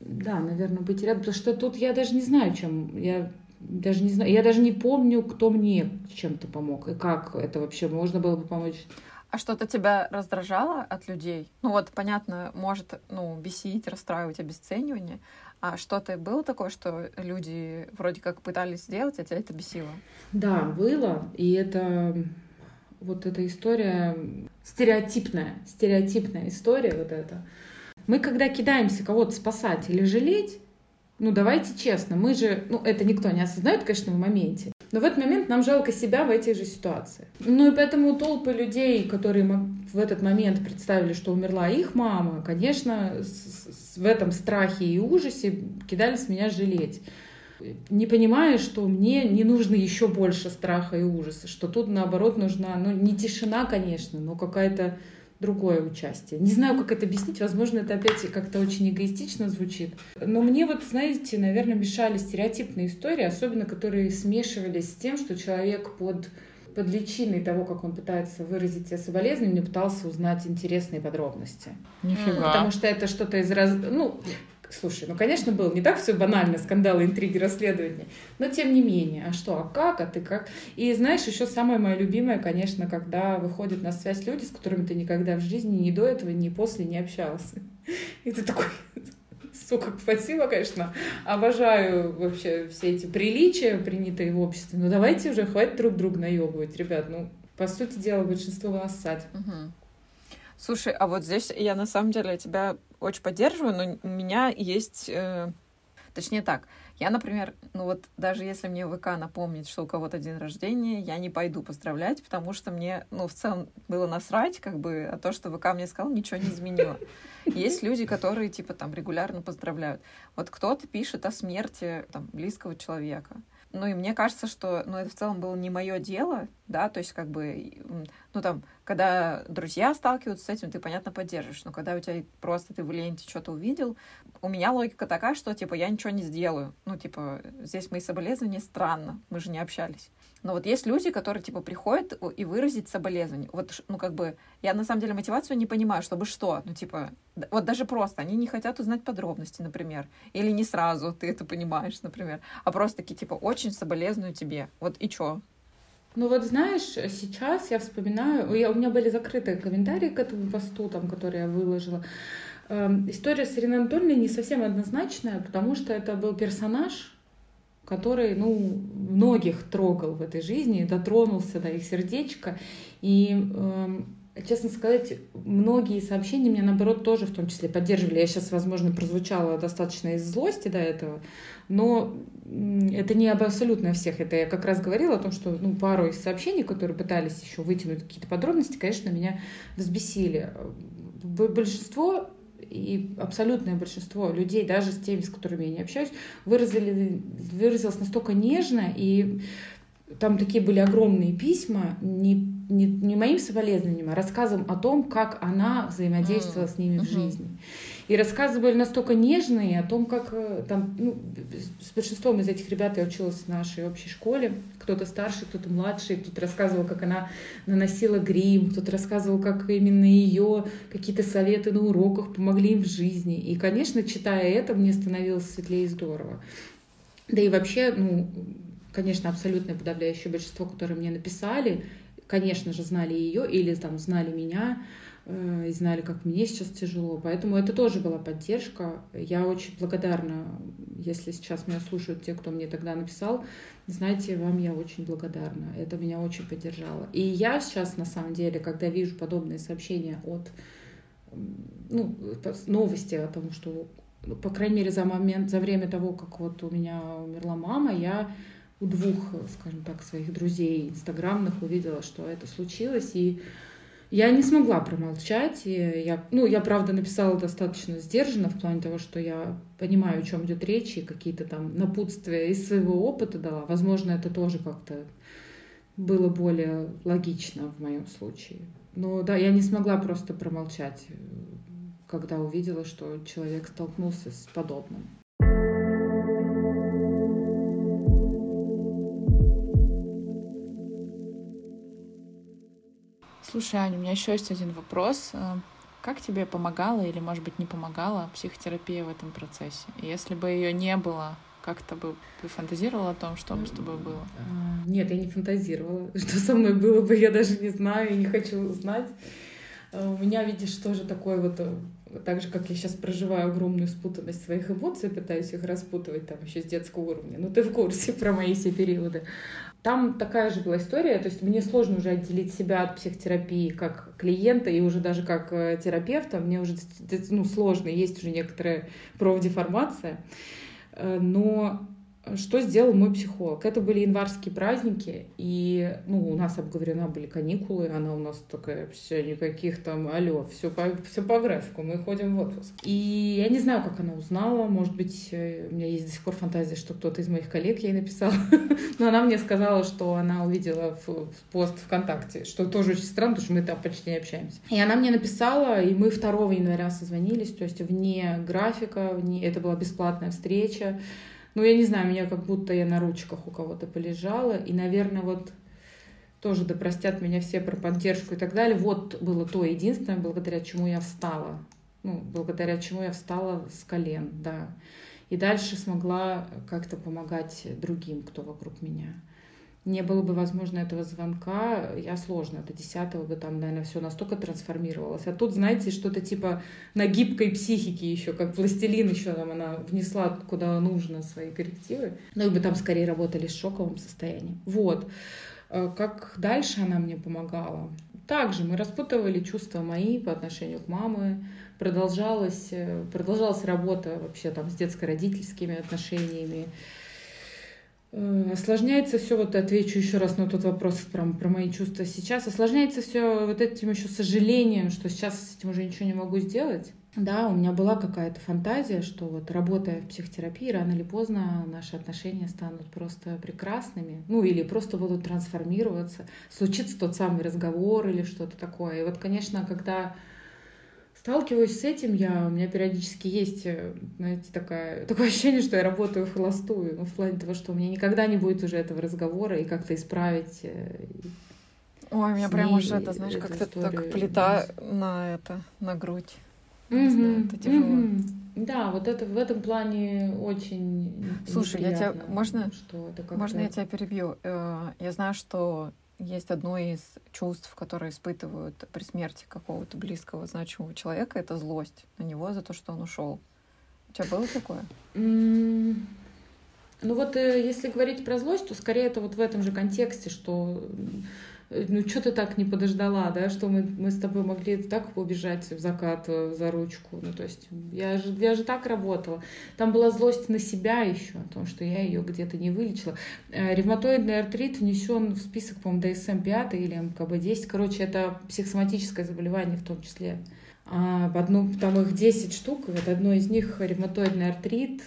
да, наверное, быть рядом, потому что тут я даже не знаю, чем, я даже не знаю, я даже не помню, кто мне чем-то помог и как это вообще можно было бы помочь. А что-то тебя раздражало от людей? Ну вот, понятно, может, ну, бесить, расстраивать, обесценивание. А что-то было такое, что люди вроде как пытались сделать, а тебя это бесило? Да, было. И это вот эта история стереотипная, стереотипная история вот эта. Мы когда кидаемся кого-то спасать или жалеть, ну давайте честно, мы же, ну это никто не осознает, конечно, в моменте, но в этот момент нам жалко себя в этих же ситуациях. Ну и поэтому толпы людей, которые в этот момент представили, что умерла их мама, конечно, в этом страхе и ужасе кидались меня жалеть не понимая, что мне не нужно еще больше страха и ужаса, что тут наоборот нужна, ну не тишина, конечно, но какая-то другое участие. Не знаю, как это объяснить. Возможно, это опять как-то очень эгоистично звучит. Но мне вот, знаете, наверное, мешали стереотипные истории, особенно которые смешивались с тем, что человек под под личиной того, как он пытается выразить себе соболезнования, пытался узнать интересные подробности. Нифига. Потому что это что-то из раз... Ну, Слушай, ну, конечно, было не так все банально, скандалы, интриги, расследования, но тем не менее, а что, а как, а ты как? И знаешь, еще самое мое любимое, конечно, когда выходят на связь люди, с которыми ты никогда в жизни ни до этого, ни после не общался. И ты такой, сука, спасибо, конечно, обожаю вообще все эти приличия, принятые в обществе, но давайте уже, хватит друг друга наебывать, ребят, ну, по сути дела, большинство вас ссать. Угу. Слушай, а вот здесь я на самом деле тебя очень поддерживаю, но у меня есть... Э, точнее так, я, например, ну вот даже если мне ВК напомнит, что у кого-то день рождения, я не пойду поздравлять, потому что мне, ну, в целом было насрать, как бы, а то, что ВК мне сказал, ничего не изменило. Есть люди, которые, типа, там, регулярно поздравляют. Вот кто-то пишет о смерти, там, близкого человека. Ну, и мне кажется, что, ну, это в целом было не мое дело, да, то есть, как бы, ну, там, когда друзья сталкиваются с этим, ты, понятно, поддерживаешь, но когда у тебя просто ты в ленте что-то увидел, у меня логика такая, что, типа, я ничего не сделаю, ну, типа, здесь мои соболезнования странно, мы же не общались. Но вот есть люди, которые, типа, приходят и выразить соболезнования. Вот, ну, как бы, я на самом деле мотивацию не понимаю, чтобы что. Ну, типа, вот даже просто они не хотят узнать подробности, например. Или не сразу, ты это понимаешь, например. А просто такие, типа, очень соболезную тебе. Вот и чё? Ну вот знаешь, сейчас я вспоминаю, я, у меня были закрытые комментарии к этому посту, там, который я выложила. Эм, история с Ириной Анатольевной не совсем однозначная, потому что это был персонаж, который, ну, многих трогал в этой жизни, дотронулся до их сердечка. И, э, честно сказать, многие сообщения меня, наоборот, тоже в том числе поддерживали. Я сейчас, возможно, прозвучала достаточно из злости до этого, но это не об абсолютно всех. Это я как раз говорила о том, что ну, пару из сообщений, которые пытались еще вытянуть какие-то подробности, конечно, меня взбесили. Большинство и абсолютное большинство людей, даже с теми, с которыми я не общаюсь, выразили, выразилось настолько нежно, и там такие были огромные письма, не, не, не моим соболезнованием, а рассказом о том, как она взаимодействовала mm. с ними mm-hmm. в жизни. И рассказы были настолько нежные о том, как э, там, ну, с большинством из этих ребят я училась в нашей общей школе. Кто-то старший, кто-то младший, кто-то рассказывал, как она наносила грим, кто-то рассказывал, как именно ее какие-то советы на уроках помогли им в жизни. И, конечно, читая это, мне становилось светлее и здорово. Да и вообще, ну, конечно, абсолютное подавляющее большинство, которые мне написали, конечно же, знали ее или там знали меня, Э, и знали, как мне сейчас тяжело. Поэтому это тоже была поддержка. Я очень благодарна, если сейчас меня слушают те, кто мне тогда написал. Знаете, вам я очень благодарна. Это меня очень поддержало. И я сейчас, на самом деле, когда вижу подобные сообщения от ну, новости о том, что, ну, по крайней мере, за момент, за время того, как вот у меня умерла мама, я у двух, скажем так, своих друзей инстаграмных увидела, что это случилось, и я не смогла промолчать. И я, ну, я, правда, написала достаточно сдержанно в плане того, что я понимаю, о чем идет речь, и какие-то там напутствия из своего опыта дала. Возможно, это тоже как-то было более логично в моем случае. Но да, я не смогла просто промолчать, когда увидела, что человек столкнулся с подобным. Слушай, Аня, у меня еще есть один вопрос. Э, как тебе помогала или, может быть, не помогала психотерапия в этом процессе? Если бы ее не было, как-то бы ты фантазировала о том, что бы с тобой было? А, нет, я не фантазировала. Что со мной было бы, я даже не знаю и не хочу узнать. А, у меня, видишь, тоже такой вот э, так же, как я сейчас проживаю огромную спутанность своих эмоций, пытаюсь их распутывать там еще с детского уровня. Ну, ты в курсе про мои все периоды. Там такая же была история, то есть мне сложно уже отделить себя от психотерапии как клиента и уже даже как э, терапевта. Мне уже ну, сложно, есть уже некоторая профдеформация. Э, но что сделал мой психолог? Это были январские праздники, и ну, у нас обговорена были каникулы, она у нас такая, все, никаких там, алло, все по, все по графику, мы ходим в отпуск. И я не знаю, как она узнала, может быть, э, у меня есть до сих пор фантазия, что кто-то из моих коллег ей написал, но она мне сказала, что она увидела в, в пост ВКонтакте, что тоже очень странно, потому что мы там почти не общаемся. И она мне написала, и мы 2 января созвонились, то есть вне графика, вне, это была бесплатная встреча, ну, я не знаю, меня как будто я на ручках у кого-то полежала. И, наверное, вот тоже да простят меня все про поддержку и так далее. Вот было то единственное, благодаря чему я встала. Ну, благодаря чему я встала с колен, да. И дальше смогла как-то помогать другим, кто вокруг меня не было бы, возможно, этого звонка, я сложно, до десятого бы там, наверное, все настолько трансформировалось. А тут, знаете, что-то типа на гибкой психике еще, как пластилин еще там она внесла куда нужно свои коррективы. Ну, и бы там скорее работали с шоковым состоянием. Вот. А как дальше она мне помогала? Также мы распутывали чувства мои по отношению к маме, продолжалась, э, продолжалась работа вообще там с детско-родительскими отношениями, Э, осложняется все, вот отвечу еще раз на тот вопрос про, про мои чувства сейчас. Осложняется все вот этим еще сожалением, что сейчас с этим уже ничего не могу сделать. Да, у меня была какая-то фантазия, что вот работая в психотерапии, рано или поздно наши отношения станут просто прекрасными, ну или просто будут трансформироваться, случится тот самый разговор или что-то такое. И вот, конечно, когда сталкиваюсь с этим я, у меня периодически есть, э, знаете, такая, такое ощущение, что я работаю в холостую, ну, в плане того, что у меня никогда не будет уже этого разговора и как-то исправить. Э, Ой, у меня прям уже это, знаешь, как-то так плита на это, на грудь. Mm-hmm. Знаю, это тяжело. Mm-hmm. Да, вот это в этом плане очень. Слушай, я тебя можно, что это можно я тебя перебью? Э, я знаю, что есть одно из чувств, которые испытывают при смерти какого-то близкого, значимого человека, это злость на него за то, что он ушел. У тебя было такое? Ну вот, э, если говорить про злость, то скорее это вот в этом же контексте, что ну что ты так не подождала, да, что мы, мы с тобой могли так убежать в закат э, за ручку, ну то есть я же, я же так работала. Там была злость на себя еще, о том, что я ее где-то не вылечила. Э, ревматоидный артрит внесен в список, по-моему, DSM-5 или МКБ-10, короче, это психосоматическое заболевание в том числе. А, одну, там их 10 штук, вот одно из них ревматоидный артрит,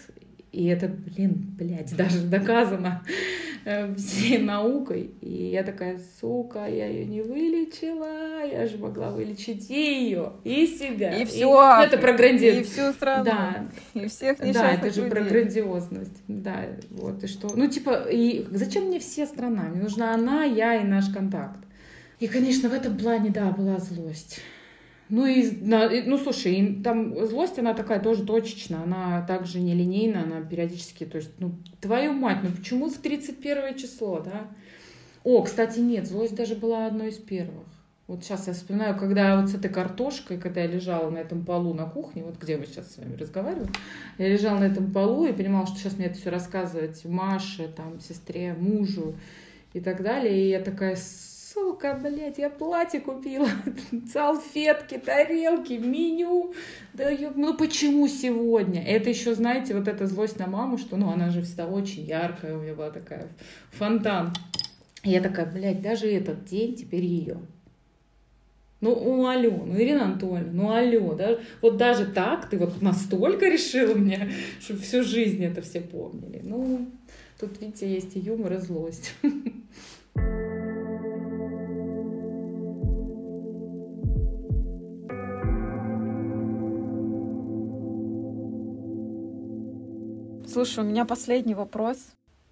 и это, блин, блядь, даже доказано э, всей наукой. И я такая, сука, я ее не вылечила, я же могла вылечить ее, и себя. И все. Ну, это про грандиозность. И всю страну. Да. И всех Да, это же людей. про грандиозность. Да, вот, и что. Ну, типа, и зачем мне все страна? Мне нужна она, я и наш контакт. И, конечно, в этом плане, да, была злость. Ну и, ну слушай, там злость, она такая тоже точечная, она также нелинейна, она периодически, то есть, ну, твою мать, ну почему в 31 число, да? О, кстати, нет, злость даже была одной из первых. Вот сейчас я вспоминаю, когда вот с этой картошкой, когда я лежала на этом полу на кухне, вот где мы сейчас с вами разговариваем, я лежала на этом полу и понимала, что сейчас мне это все рассказывать Маше, там, сестре, мужу и так далее. И я такая, сука, блядь, я платье купила, салфетки, тарелки, меню. Да, я, ну почему сегодня? Это еще, знаете, вот эта злость на маму, что, ну, она же всегда очень яркая, у меня была такая фонтан. Я такая, блядь, даже этот день теперь ее. Ну, ну, алло, ну, Ирина Анатольевна, ну, алло, да, вот даже так ты вот настолько решила мне, чтобы всю жизнь это все помнили. Ну, тут, видите, есть и юмор, и злость. Слушай, у меня последний вопрос.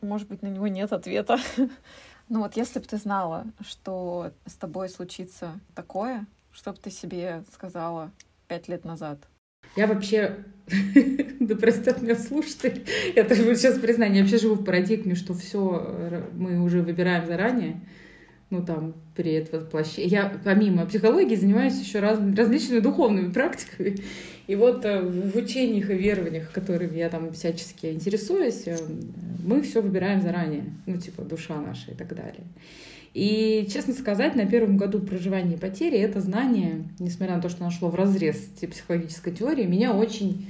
Может быть, на него нет ответа. Ну вот если бы ты знала, что с тобой случится такое, что бы ты себе сказала пять лет назад? Я вообще, да простят меня слушатели, это будет сейчас признание, я вообще живу в парадигме, что все мы уже выбираем заранее, ну там при воплощении. Я помимо психологии занимаюсь еще раз, различными духовными практиками. И вот э, в учениях и верованиях, которыми я там всячески интересуюсь, э, мы все выбираем заранее, ну типа душа наша и так далее. И, честно сказать, на первом году проживания потери это знание, несмотря на то, что оно шло в разрез с психологической теории, меня очень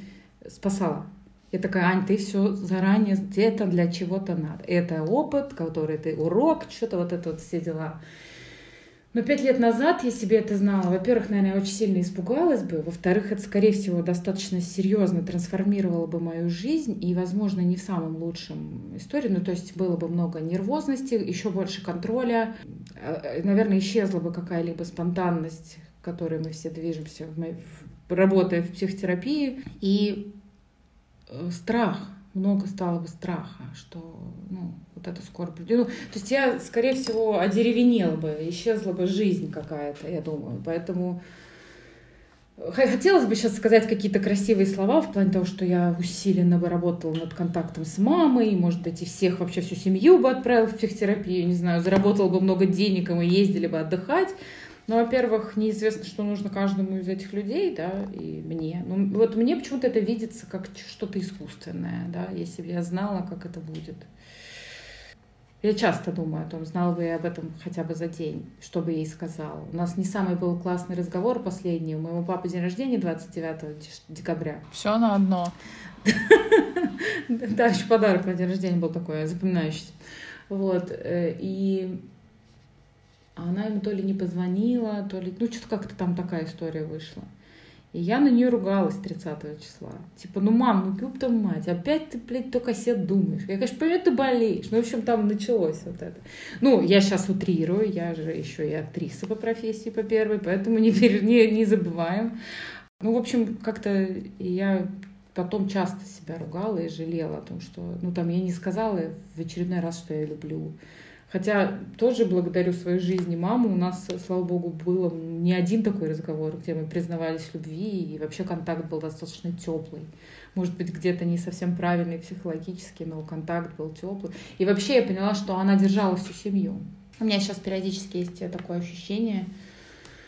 спасало. Я такая, Ань, ты все заранее, это для чего-то надо. Это опыт, который ты, урок, что-то вот это вот все дела. Но пять лет назад я себе это знала. Во-первых, наверное, я очень сильно испугалась бы. Во-вторых, это, скорее всего, достаточно серьезно трансформировало бы мою жизнь. И, возможно, не в самом лучшем истории. Ну, то есть было бы много нервозности, еще больше контроля. Э, наверное, исчезла бы какая-либо спонтанность, которой мы все движемся, работая в психотерапии. И э, страх много стало бы страха, что ну, вот это скоро придет. Ну, то есть я, скорее всего, одеревенела бы, исчезла бы жизнь какая-то, я думаю. Поэтому хотелось бы сейчас сказать какие-то красивые слова в плане того, что я усиленно бы работала над контактом с мамой, может быть, и всех, вообще всю семью бы отправила в психотерапию, не знаю, заработала бы много денег, и мы ездили бы отдыхать. Ну, во-первых, неизвестно, что нужно каждому из этих людей, да, и мне. Ну, вот мне почему-то это видится как что-то искусственное, да, если бы я знала, как это будет. Я часто думаю о том, знала бы я об этом хотя бы за день, что бы ей сказала. У нас не самый был классный разговор последний. У моего папы день рождения 29 декабря. Все на одно. Да, еще подарок на день рождения был такой, запоминающийся. Вот. Э, и а она ему то ли не позвонила, то ли... Ну, что-то как-то там такая история вышла. И я на нее ругалась 30 числа. Типа, ну, мам, ну, ёб мать, опять ты, блядь, только себе думаешь. Я, конечно, понимаю, ты болеешь. Ну, в общем, там началось вот это. Ну, я сейчас утрирую, я же еще и актриса по профессии, по первой, поэтому не, не, не забываем. Ну, в общем, как-то я потом часто себя ругала и жалела о том, что, ну, там, я не сказала в очередной раз, что я люблю Хотя тоже благодарю своей жизни маму. У нас, слава богу, было не один такой разговор, где мы признавались в любви, и вообще контакт был достаточно теплый. Может быть, где-то не совсем правильный психологически, но контакт был теплый. И вообще я поняла, что она держала всю семью. У меня сейчас периодически есть такое ощущение,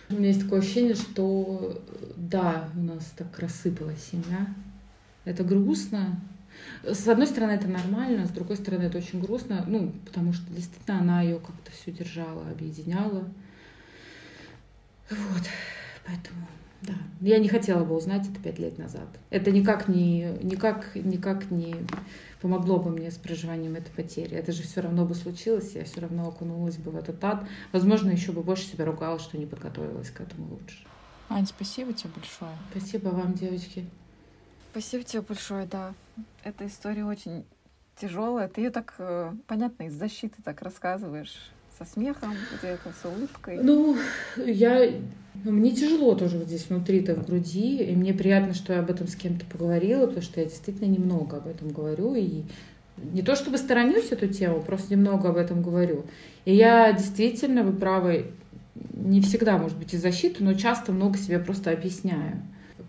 у меня есть такое ощущение, что да, у нас так рассыпалась семья. Это грустно, с одной стороны, это нормально, с другой стороны, это очень грустно, ну, потому что действительно она ее как-то все держала, объединяла. Вот, поэтому, да. Я не хотела бы узнать это пять лет назад. Это никак не, никак, никак не помогло бы мне с проживанием этой потери. Это же все равно бы случилось, я все равно окунулась бы в этот ад. Возможно, еще бы больше себя ругала, что не подготовилась к этому лучше. Ань, спасибо тебе большое. Спасибо вам, девочки. Спасибо тебе большое, да. Эта история очень тяжелая. Ты ее так, э, понятно, из защиты так рассказываешь. Со смехом, где-то с улыбкой. Ну, я... Ну, мне тяжело тоже вот здесь внутри-то в груди. И мне приятно, что я об этом с кем-то поговорила, потому что я действительно немного об этом говорю. И не то чтобы сторонюсь эту тему, просто немного об этом говорю. И я действительно, вы правы, не всегда, может быть, из защиты, но часто много себе просто объясняю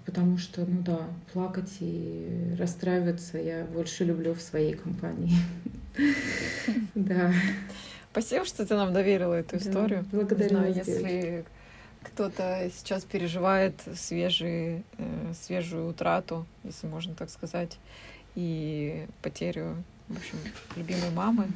потому что, ну да, плакать и расстраиваться я больше люблю в своей компании. Да. Спасибо, что ты нам доверила эту историю. Благодарю если кто-то сейчас переживает свежий, э, свежую утрату, если можно так сказать, и потерю, в общем, любимой мамы,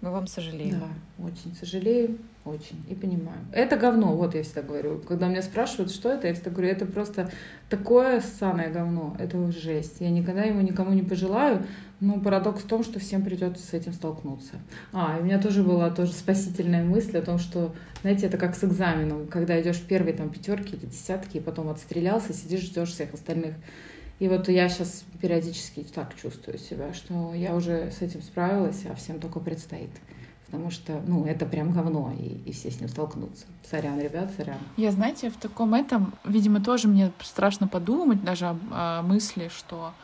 мы вам сожалеем. Да, очень сожалеем. Очень. И понимаю. Это говно, вот я всегда говорю. Когда меня спрашивают, что это, я всегда говорю, это просто такое ссаное говно. Это жесть. Я никогда его никому не пожелаю. Но парадокс в том, что всем придется с этим столкнуться. А, и у меня тоже была тоже спасительная мысль о том, что, знаете, это как с экзаменом. Когда идешь в первые там пятерки или десятки, и потом отстрелялся, сидишь, ждешь всех остальных. И вот я сейчас периодически так чувствую себя, что я уже с этим справилась, а всем только предстоит потому что, ну, это прям говно, и, и все с ним столкнутся. Сорян, ребят, сорян. Я, знаете, в таком этом, видимо, тоже мне страшно подумать даже о, о мысли, что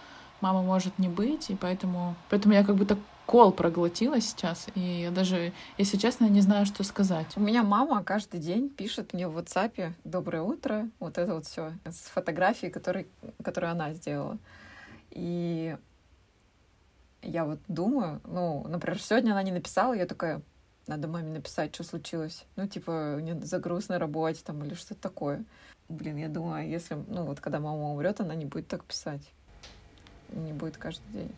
мама может не быть, и поэтому, поэтому я как бы так кол проглотила сейчас, и я даже, если честно, не знаю, что сказать. У меня мама каждый день пишет мне в WhatsApp «Доброе утро», вот это вот все с фотографией, которые, которую она сделала. И я вот думаю, ну, например, сегодня она не написала, я такая, надо маме написать, что случилось. Ну, типа, не загруз на работе там или что-то такое. Блин, я думаю, если, ну, вот когда мама умрет, она не будет так писать. Не будет каждый день.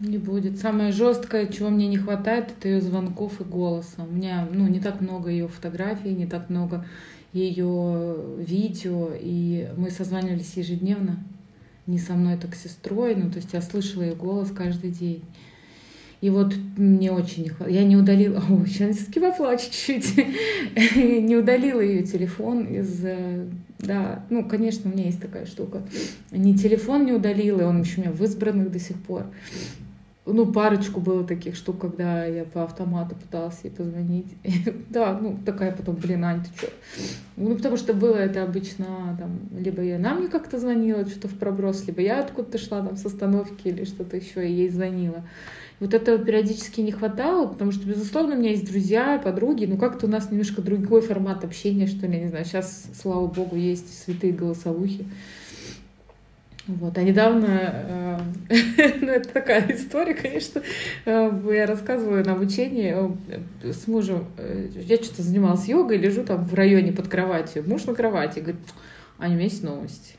Не будет. Самое жесткое, чего мне не хватает, это ее звонков и голоса. У меня, ну, не так много ее фотографий, не так много ее видео, и мы созванивались ежедневно. Не со мной, так с сестрой. Ну, то есть я слышала ее голос каждый день. И вот мне очень не хватало. Я не удалила... Ой, сейчас поплачу чуть-чуть. не удалила ее телефон из... Э, да, ну, конечно, у меня есть такая штука. Не телефон не удалила, он еще у меня в избранных до сих пор. Ну, парочку было таких штук, когда я по автомату пыталась ей позвонить. да, ну, такая потом, блин, Ань, ты что? Ну, потому что было это обычно, там, либо я она мне как-то звонила, что-то в проброс, либо я откуда-то шла там с остановки или что-то еще, и ей звонила. Вот этого периодически не хватало, потому что, безусловно, у меня есть друзья, подруги, но как-то у нас немножко другой формат общения, что ли, не знаю. Сейчас, слава богу, есть святые голосовухи. Вот, а недавно, э, ну это такая история, конечно, э, я рассказываю на обучении э, с мужем, я что-то занималась йогой, лежу там в районе под кроватью, муж на кровати, говорит, Аня, у меня есть новости.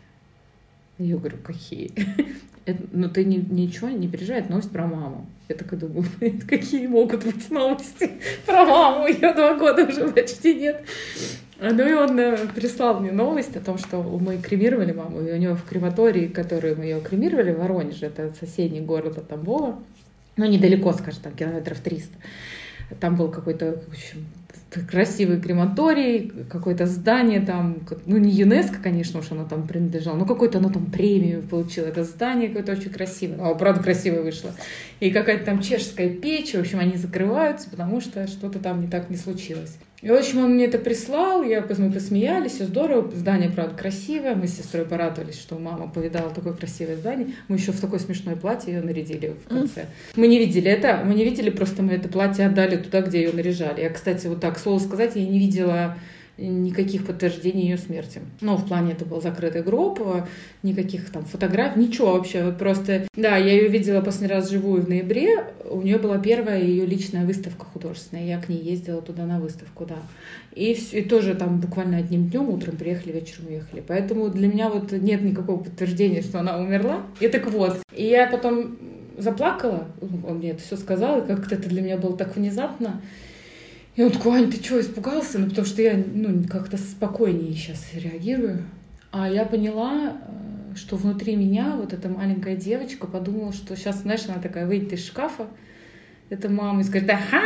Я говорю, какие? Это, ну ты ни, ничего не переживай, это новость про маму. Я такая думаю, какие могут быть новости про маму? Ее два года уже почти нет. Ну и он э, прислал мне новость о том, что мы кремировали маму, и у него в крематории, который мы ее кремировали, в Воронеже, это соседний город от Тамбова, ну недалеко, скажем, там километров 300, там был какой-то, в общем, красивый крематорий, какое-то здание там, ну не ЮНЕСКО, конечно уж оно там принадлежало, но какой-то оно там премию получило. Это здание какое-то очень красивое. О, правда, красивое вышло. И какая-то там чешская печь, в общем, они закрываются, потому что что-то там не так не случилось. И, в общем, он мне это прислал, я, мы посмеялись, все здорово, здание, правда, красивое, мы с сестрой порадовались, что мама повидала такое красивое здание, мы еще в такое смешное платье ее нарядили в конце. Мы не видели это, мы не видели, просто мы это платье отдали туда, где ее наряжали. Я, кстати, вот так, слово сказать, я не видела никаких подтверждений ее смерти. Но в плане это был закрытый гроб, никаких там фотографий, ничего вообще. Вот просто, да, я ее видела последний раз живую в ноябре. У нее была первая ее личная выставка художественная. Я к ней ездила туда на выставку, да. И, и тоже там буквально одним днем, утром приехали, вечером уехали. Поэтому для меня вот нет никакого подтверждения, что она умерла. И так вот. И я потом заплакала, он мне это все сказал, и как-то это для меня было так внезапно. И он такой, Ань, ты что, испугался? Ну, потому что я ну, как-то спокойнее сейчас реагирую. А я поняла, э, что внутри меня вот эта маленькая девочка подумала, что сейчас, знаешь, она такая выйдет из шкафа, это мама и скажет, ага,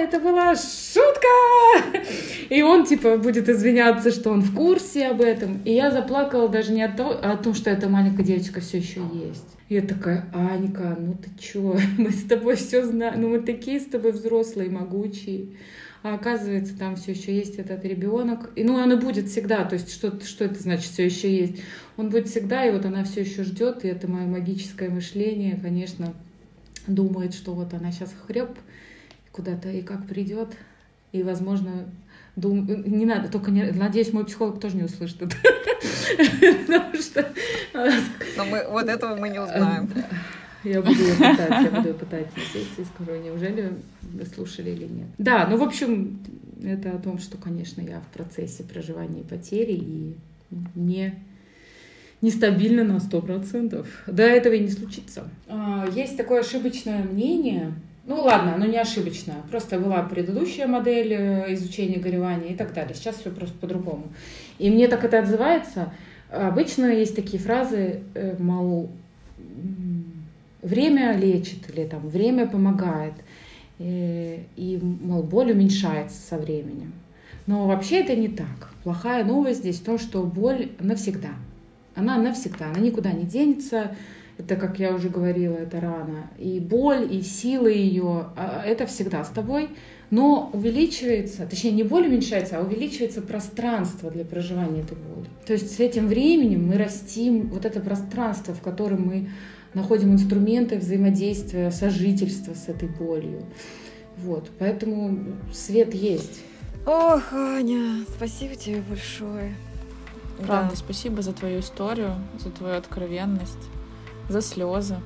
это была шутка! И он, типа, будет извиняться, что он в курсе об этом. И я заплакала даже не о том, а о том что эта маленькая девочка все еще есть. Я такая, Анька, ну ты чё, мы с тобой все знаем, ну мы такие с тобой взрослые, могучие а оказывается, там все еще есть этот ребенок. И, ну, он и будет всегда, то есть что, что это значит все еще есть? Он будет всегда, и вот она все еще ждет, и это мое магическое мышление, конечно, думает, что вот она сейчас хреб куда-то и как придет, и, возможно, дум... не надо, только не... надеюсь, мой психолог тоже не услышит это. Потому что... Но мы вот этого мы не узнаем. Я буду ее пытать, я буду ее пытать на сессии, скажу, неужели вы слушали или нет. Да, ну, в общем, это о том, что, конечно, я в процессе проживания потери и не нестабильно на сто процентов. До этого и не случится. А, есть такое ошибочное мнение, ну ладно, оно не ошибочное. Просто была предыдущая модель э, изучения горевания и так далее. Сейчас все просто по-другому. И мне так это отзывается. Обычно есть такие фразы, э, мол, время лечит или там время помогает, и, и мол, боль уменьшается со временем. Но вообще это не так. Плохая новость здесь в том, что боль навсегда. Она навсегда, она никуда не денется. Это, как я уже говорила, это рана. И боль, и силы ее, а, это всегда с тобой. Но увеличивается, точнее не боль уменьшается, а увеличивается пространство для проживания этой боли. То есть с этим временем мы растим вот это пространство, в котором мы находим инструменты взаимодействия, сожительства с этой болью. Вот, поэтому свет есть. Ох, Аня, спасибо тебе большое. Правда, да. спасибо за твою историю, за твою откровенность, за слезы,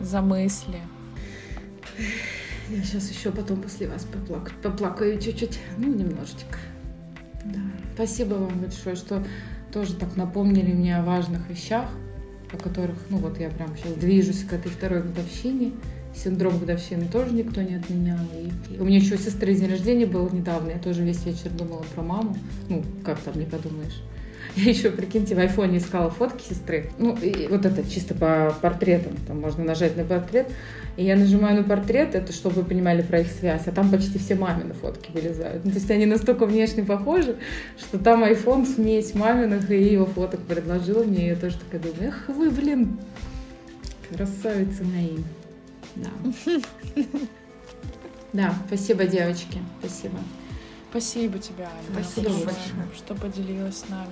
за мысли. Я сейчас еще потом после вас поплак... поплакаю чуть-чуть, ну, немножечко. Да. Спасибо вам большое, что тоже так напомнили мне о важных вещах о которых, ну вот я прям сейчас движусь к этой второй годовщине. Синдром годовщины тоже никто не отменял. И, у меня еще сестры день рождения был недавно, я тоже весь вечер думала про маму. Ну, как там, не подумаешь. Я еще, прикиньте, в айфоне искала фотки сестры. Ну, и вот это чисто по портретам. Там можно нажать на портрет. И я нажимаю на портрет, это чтобы вы понимали про их связь, а там почти все мамины фотки вылезают. Ну, то есть они настолько внешне похожи, что там iPhone смесь маминых и его фоток предложил мне. И я тоже такая думаю, эх вы, блин, красавицы мои. Да. Да, спасибо, девочки. Спасибо. Спасибо тебе, Аня. Спасибо большое, большое. что поделилась с нами.